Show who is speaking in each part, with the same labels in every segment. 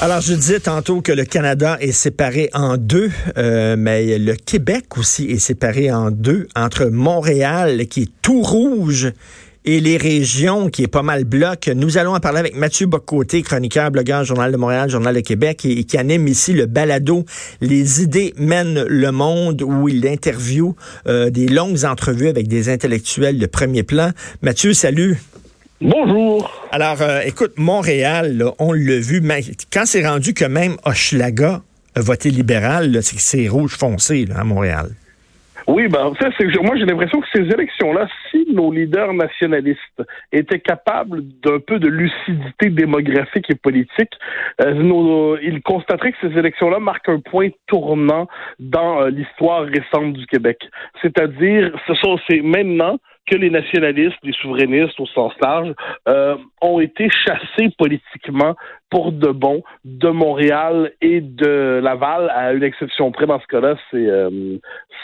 Speaker 1: Alors, je disais tantôt que le Canada est séparé en deux, euh, mais le Québec aussi est séparé en deux, entre Montréal, qui est tout rouge, et les régions, qui est pas mal bloc. Nous allons en parler avec Mathieu Bocoté, chroniqueur, blogueur, Journal de Montréal, Journal de Québec, et, qui anime ici le balado Les idées mènent le monde, où il interviewe euh, des longues entrevues avec des intellectuels de premier plan. Mathieu, salut.
Speaker 2: Bonjour.
Speaker 1: Alors, euh, écoute, Montréal, là, on l'a vu, mais quand c'est rendu que même Hochelaga a voté libéral, c'est c'est rouge foncé là, à Montréal.
Speaker 2: Oui, ben, ça, c'est, moi, j'ai l'impression que ces élections-là, si nos leaders nationalistes étaient capables d'un peu de lucidité démographique et politique, euh, nos, ils constateraient que ces élections-là marquent un point tournant dans euh, l'histoire récente du Québec. C'est-à-dire, ce sont, c'est maintenant que les nationalistes, les souverainistes au sens large, euh, ont été chassés politiquement pour de bon de Montréal et de Laval, à une exception près dans ce cas-là, c'est euh,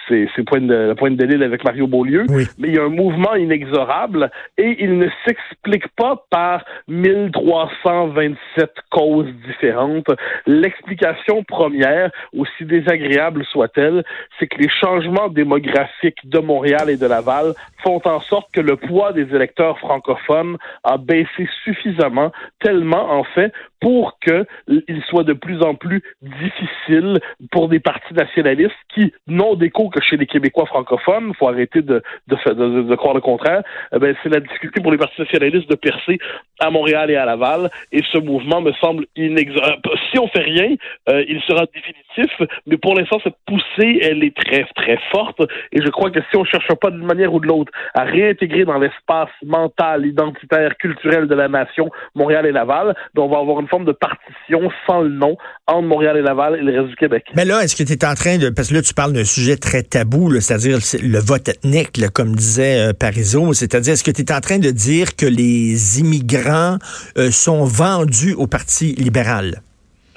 Speaker 2: c'est la pointe de l'île avec Mario Beaulieu.
Speaker 1: Oui.
Speaker 2: Mais il y a un mouvement inexorable et il ne s'explique pas par 1327 causes différentes. L'explication première, aussi désagréable soit-elle, c'est que les changements démographiques de Montréal et de Laval font en sorte que le poids des électeurs francophones a baissé suffisamment, tellement en fait, pour qu'il soit de plus en plus difficile pour des partis nationalistes qui n'ont d'écho que chez les Québécois francophones, faut arrêter de, de, de, de, croire le contraire, eh ben, c'est la difficulté pour les partis nationalistes de percer à Montréal et à Laval, et ce mouvement me semble inexorable. Si on fait rien, euh, il sera définitif, mais pour l'instant, cette poussée, elle est très, très forte, et je crois que si on cherche pas d'une manière ou de l'autre à réintégrer dans l'espace mental, identitaire, culturel de la nation Montréal et Laval, ben, on va avoir une forme de partition sans le nom entre Montréal et Laval et le reste du Québec.
Speaker 1: Mais là, est-ce que tu es en train de... Parce que là, tu parles d'un sujet très tabou, c'est-à-dire le vote ethnique, comme disait euh, Parizeau. C'est-à-dire, est-ce que tu es en train de dire que les immigrants euh, sont vendus au Parti libéral?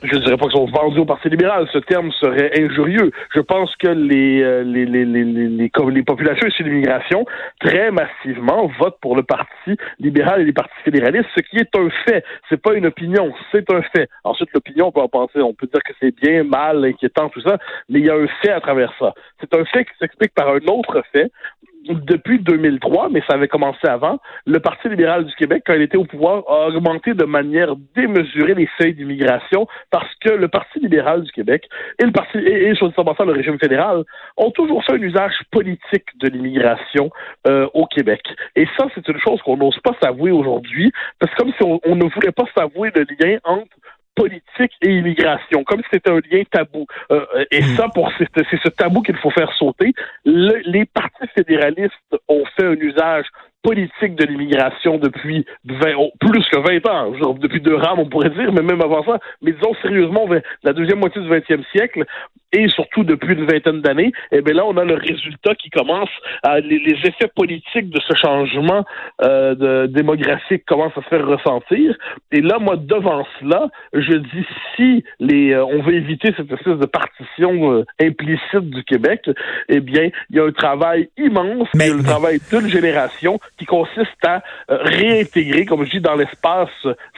Speaker 2: Je ne dirais pas qu'ils sont vendus au Parti libéral. Ce terme serait injurieux. Je pense que les, euh, les, les, les, les, les populations issues d'immigration, très massivement, votent pour le Parti libéral et les partis fédéralistes, ce qui est un fait. C'est pas une opinion, c'est un fait. Ensuite, l'opinion, on peut en penser, on peut dire que c'est bien, mal, inquiétant, tout ça, mais il y a un fait à travers ça. C'est un fait qui s'explique par un autre fait depuis 2003, mais ça avait commencé avant, le Parti libéral du Québec, quand il était au pouvoir, a augmenté de manière démesurée les seuils d'immigration parce que le Parti libéral du Québec et le Parti et, et sur le régime fédéral ont toujours fait un usage politique de l'immigration euh, au Québec. Et ça, c'est une chose qu'on n'ose pas s'avouer aujourd'hui, parce que comme si on, on ne voulait pas s'avouer le lien entre politique et immigration, comme si c'était un lien tabou. Euh, et hmm. ça, pour c'est ce tabou qu'il faut faire sauter. Le, les partis fédéralistes ont fait un usage politique de l'immigration depuis 20, plus que 20 ans, genre, depuis deux rames, on pourrait dire, mais même avant ça. Mais disons sérieusement, la deuxième moitié du 20e siècle, et surtout depuis une vingtaine d'années, et eh bien là, on a le résultat qui commence, à, les, les effets politiques de ce changement euh, de, démographique commencent à se faire ressentir. Et là, moi, devant cela, je dis si les, euh, on veut éviter cette espèce de partition euh, implicite du Québec, eh bien, il y a un travail immense, mais, le travail d'une génération qui consiste à euh, réintégrer, comme je dis, dans l'espace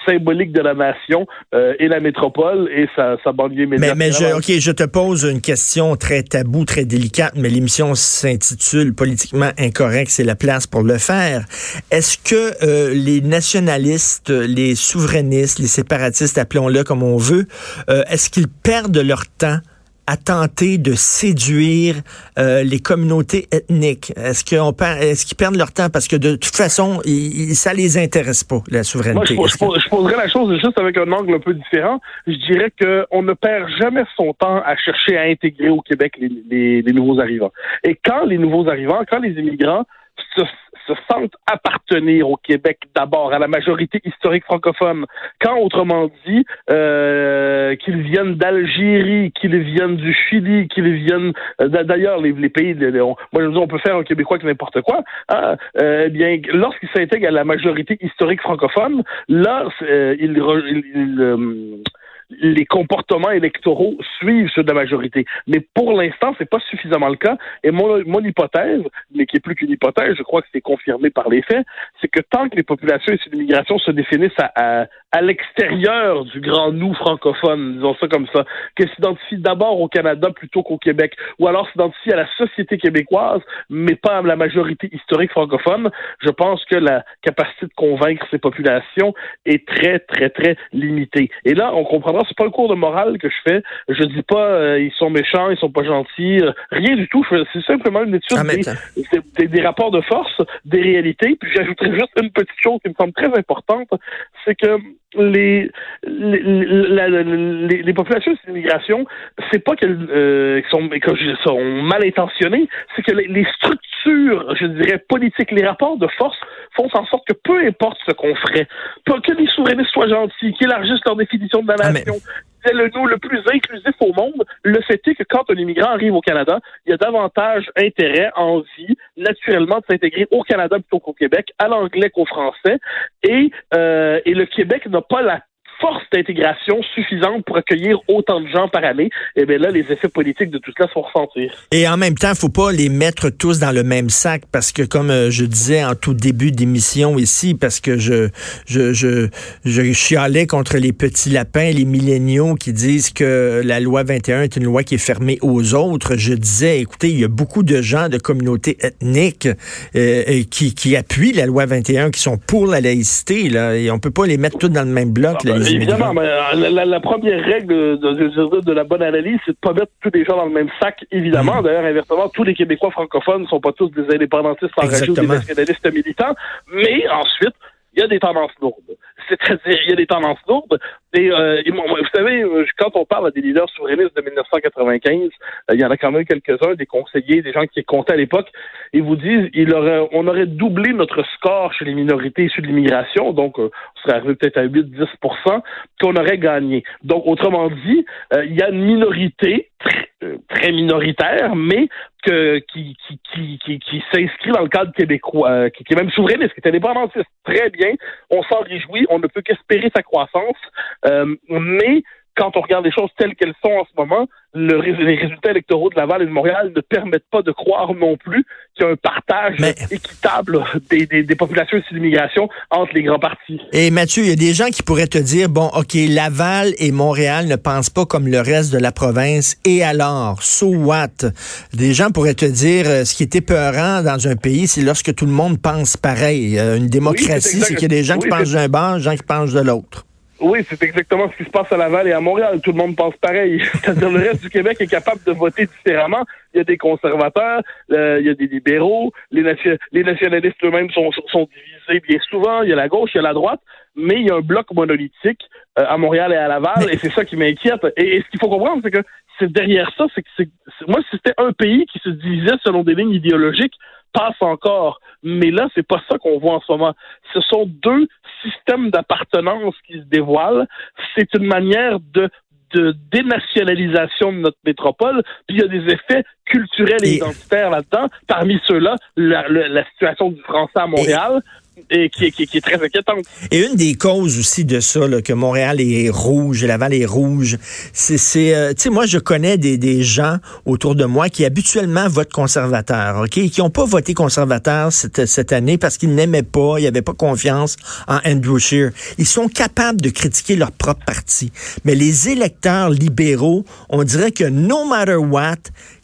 Speaker 2: symbolique de la nation euh, et la métropole et sa, sa banlieue immédiate.
Speaker 1: Mais, mais je, OK, je te pose une question très taboue, très délicate, mais l'émission s'intitule Politiquement incorrect, c'est la place pour le faire. Est-ce que euh, les nationalistes, les souverainistes, les séparatistes, appelons-le comme on veut, est-ce qu'ils perdent leur temps à tenter de séduire euh, les communautés ethniques? Est-ce qu'on est-ce qu'ils perdent leur temps? Parce que de toute façon, ils, ça les intéresse pas la souveraineté?
Speaker 2: Moi, je, je, poserais la chose juste avec un angle un peu différent. Je dirais qu'on ne perd jamais son temps à chercher à intégrer au Québec les, les, les nouveaux arrivants. Et quand les nouveaux arrivants, quand les immigrants se se sentent appartenir au Québec d'abord, à la majorité historique francophone. Quand, autrement dit, euh, qu'ils viennent d'Algérie, qu'ils viennent du Chili, qu'ils viennent d'ailleurs les, pays. Moi, je on peut faire un Québécois que n'importe quoi. Hein, eh bien, lorsqu'ils s'intègrent à la majorité historique francophone, là, ils, ils, les comportements électoraux suivent ceux de la majorité. Mais pour l'instant, c'est pas suffisamment le cas. Et mon, hypothèse, mais qui est plus qu'une hypothèse, je crois que c'est confirmé par les faits, c'est que tant que les populations issues de l'immigration se définissent à, à, l'extérieur du grand nous francophone, disons ça comme ça, qu'elles s'identifient d'abord au Canada plutôt qu'au Québec, ou alors s'identifient à la société québécoise, mais pas à la majorité historique francophone, je pense que la capacité de convaincre ces populations est très, très, très limitée. Et là, on comprend c'est pas un cours de morale que je fais. Je dis pas euh, ils sont méchants, ils sont pas gentils, euh, rien du tout. C'est simplement une étude des, des, rapports de force, des réalités. Puis j'ajouterais juste une petite chose qui me semble très importante, c'est que les les, les, les populations d'immigration, c'est pas qu'elles euh, sont, sont mal intentionnées, c'est que les, structures, je dirais, politiques, les rapports de force font en sorte que peu importe ce qu'on ferait, que les souverainistes soient gentils, qu'ils élargissent leur définition de la ah, nation, nous le plus inclusif au monde, le fait est que quand un immigrant arrive au Canada, il y a davantage intérêt, envie, naturellement, de s'intégrer au Canada plutôt qu'au Québec, à l'anglais qu'au français, et, euh, et le Québec n'a pas la force d'intégration suffisante pour accueillir autant de gens par année, eh bien là, les effets politiques de tout cela sont ressentir.
Speaker 1: Et en même temps, faut pas les mettre tous dans le même sac parce que, comme euh, je disais en tout début d'émission ici, parce que je, je, je, je chialais contre les petits lapins, les milléniaux qui disent que la loi 21 est une loi qui est fermée aux autres. Je disais, écoutez, il y a beaucoup de gens de communautés ethniques euh, qui, qui appuient la loi 21, qui sont pour la laïcité, là, et on peut pas les mettre tous dans le même bloc. Ah,
Speaker 2: Évidemment, mais euh, la, première règle de, de, la bonne analyse, c'est de pas mettre tous les gens dans le même sac, évidemment. Mm. D'ailleurs, inversement, tous les Québécois francophones ne sont pas tous des indépendantistes enragés ou des nationalistes militants. Mais ensuite, il y a des tendances lourdes. C'est-à-dire, il y a des tendances lourdes. Et, euh, vous savez, quand on parle des leaders souverainistes de 1995, euh, il y en a quand même quelques-uns, des conseillers, des gens qui comptaient à l'époque, ils vous disent il aurait, on aurait doublé notre score chez les minorités issues de l'immigration, donc euh, on serait arrivé peut-être à 8-10% qu'on aurait gagné. Donc, autrement dit, il y a une minorité très minoritaire, mais qui, s'inscrit dans le cadre québécois, qui, qui, est même souverainiste, qui est indépendantiste. Très bien, on s'en réjouit, on ne peut qu'espérer sa croissance. Euh, mais quand on regarde les choses telles qu'elles sont en ce moment, le, les résultats électoraux de Laval et de Montréal ne permettent pas de croire non plus qu'il y a un partage équitable des, des, des populations et d'immigration entre les grands partis.
Speaker 1: Et Mathieu, il y a des gens qui pourraient te dire, bon, OK, Laval et Montréal ne pensent pas comme le reste de la province, et alors, so what? Des gens pourraient te dire, euh, ce qui est épeurant dans un pays, c'est lorsque tout le monde pense pareil. Euh, une démocratie, c'est qu'il y a des gens qui pensent d'un bord, des gens qui pensent de l'autre.
Speaker 2: Oui, c'est exactement ce qui se passe à Laval et à Montréal. Tout le monde pense pareil. C'est-à-dire le reste du Québec est capable de voter différemment. Il y a des conservateurs, euh, il y a des libéraux, les, les nationalistes eux-mêmes sont, sont divisés bien souvent. Il y a la gauche, il y a la droite, mais il y a un bloc monolithique euh, à Montréal et à Laval, et c'est ça qui m'inquiète. Et, ce qu'il faut comprendre, c'est que c'est derrière ça, c'est que c'est moi, si c'était un pays qui se divisait selon des lignes idéologiques, passe encore. Mais là, c'est pas ça qu'on voit en ce moment. Ce sont deux système d'appartenance qui se dévoile. C'est une manière de de dénationalisation de notre métropole, puis il y a des effets culturels et, identitaires là-dedans. Parmi ceux-là, la, la, situation du français à Montréal, et qui, est très inquiétante.
Speaker 1: Et une des causes aussi de ça, que Montréal est rouge, Laval est rouge, c'est, euh, tu sais, moi je connais des, des, gens autour de moi qui habituellement votent conservateur, ok, et qui n'ont pas voté conservateur cette, cette année parce qu'ils n'aimaient pas, ils n'avaient pas confiance en Andrew Scheer. Ils sont capables de critiquer leur propre parti, mais les électeurs libéraux, on dirait que no matter what,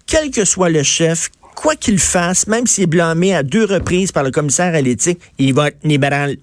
Speaker 1: quel que soit le chef, quoi qu'il fasse, même s'il est blâmé à deux reprises par le commissaire à l'éthique, il va être libéral.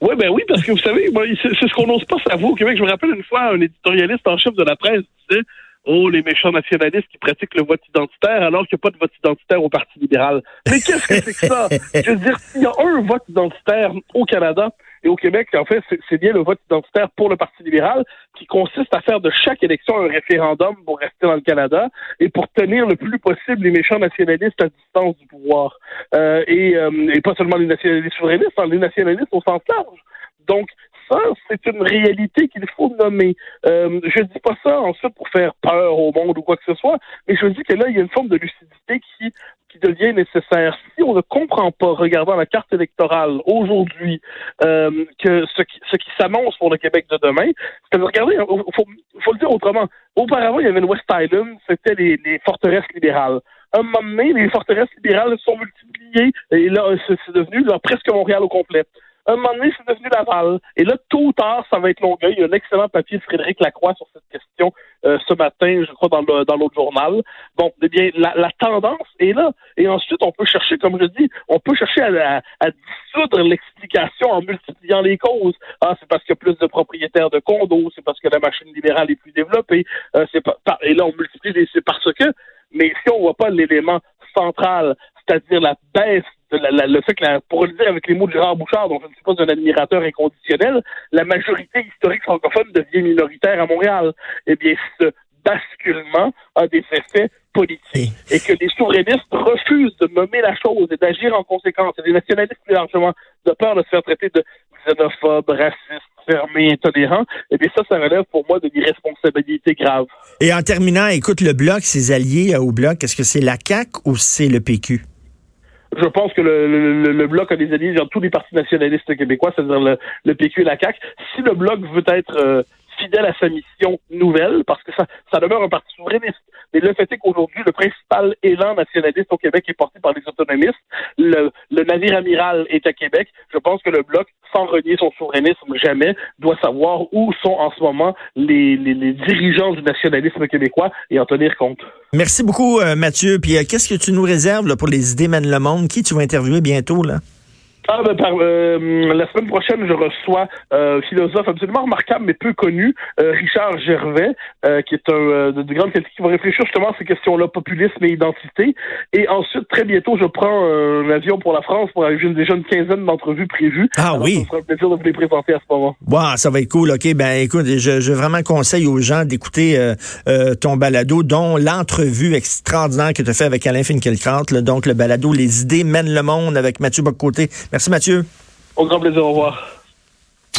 Speaker 2: Oui, ben oui, parce que vous savez, c'est ce qu'on n'ose pas savoir au Québec. Je me rappelle une fois, un éditorialiste en chef de la presse disait Oh, les méchants nationalistes qui pratiquent le vote identitaire alors qu'il n'y a pas de vote identitaire au Parti libéral. Mais qu'est-ce que c'est que ça? Je veux dire, s'il y a un vote identitaire au Canada, et au Québec, en fait, c'est bien le vote identitaire pour le Parti libéral qui consiste à faire de chaque élection un référendum pour rester dans le Canada et pour tenir le plus possible les méchants nationalistes à distance du pouvoir. Euh, et, euh, et, pas seulement les nationalistes souverainistes, hein, les nationalistes au sens large. Donc, ça, c'est une réalité qu'il faut nommer. Euh, je dis pas ça ensuite pour faire peur au monde ou quoi que ce soit, mais je dis que là, il y a une forme de lucidité qui qui devient nécessaire. Si on ne comprend pas, regardant la carte électorale aujourd'hui, euh, que ce qui, ce qui s'annonce pour le Québec de demain, c'est que regardez, il faut, faut, le dire autrement. Auparavant, il y avait le West Island, c'était les, forteresses libérales un moment donné, les forteresses libérales sont multipliées et là, c'est devenu presque Montréal au complet. Un moment donné, c'est devenu Laval. Et là, tôt ou tard, ça va être Longueuil. Il y a un excellent papier de Frédéric Lacroix sur cette question euh, ce matin, je crois, dans le dans l'autre journal. Bon, eh bien, la, la, tendance est là. Et ensuite, on peut chercher, comme je dis, on peut chercher à, à, dissoudre l'explication en multipliant les causes. Ah, c'est parce qu'il y a plus de propriétaires de condos, c'est parce que la machine libérale est plus développée. Euh, c'est et là, on multiplie, c'est parce que mais si on voit pas l'élément central, c'est-à-dire la baisse, de la, le fait que, la, pour le dire avec les mots de Gérard Bouchard, dont je ne suis pas un admirateur inconditionnel, la majorité historique francophone devient minoritaire à Montréal. Eh bien, ce basculement a des effets politiques. Et que les souverainistes refusent de nommer la chose et d'agir en conséquence. Et les nationalistes, plus largement, de peur de se faire traiter de xénophobes, racistes, fermé, intolérant, eh bien ça, ça relève pour moi de l'irresponsabilité grave.
Speaker 1: Et en terminant, écoute, le Bloc, ses alliés au Bloc, est-ce que c'est la CAQ ou c'est le PQ?
Speaker 2: Je pense que le, Bloc a des alliés dans tous les partis nationalistes québécois, c'est-à-dire le, le, PQ et la CAQ. Si le Bloc veut être euh, fidèle à sa mission nouvelle, parce que ça, ça demeure un parti souverainiste. Mais le fait est qu'aujourd'hui, le principal élan nationaliste au Québec est porté par les autonomistes. Le, le navire amiral est à Québec. Je pense que le Bloc, sans renier son souverainisme jamais, doit savoir où sont en ce moment les, les, dirigeants du nationalisme québécois et en tenir compte.
Speaker 1: Merci beaucoup, euh, Mathieu. Puis euh, qu'est-ce que tu nous réserves pour les idées mènent le monde? Qui tu vas interviewer bientôt, là?
Speaker 2: Ah, ben, par, euh, la semaine prochaine, je reçois euh, un philosophe absolument remarquable, mais peu connu, euh, Richard Gervais, qui est un de, de grande qualité, qui va réfléchir justement à ces questions-là, populisme et identité. Et ensuite, très bientôt, je prends un avion pour la France pour aller déjà une quinzaine d'entrevues prévues.
Speaker 1: Ah oui.
Speaker 2: Ça sera un plaisir de vous les présenter à ce moment.
Speaker 1: Wow, ça va être cool. OK, ben écoute, je, je vraiment conseille aux gens d'écouter ton balado, dont l'entrevue extraordinaire que tu as fait avec Alain Finkielkraut, donc le balado Les idées mènent le monde avec Mathieu Bocoté. Merci Mathieu.
Speaker 2: Au grand plaisir, au revoir.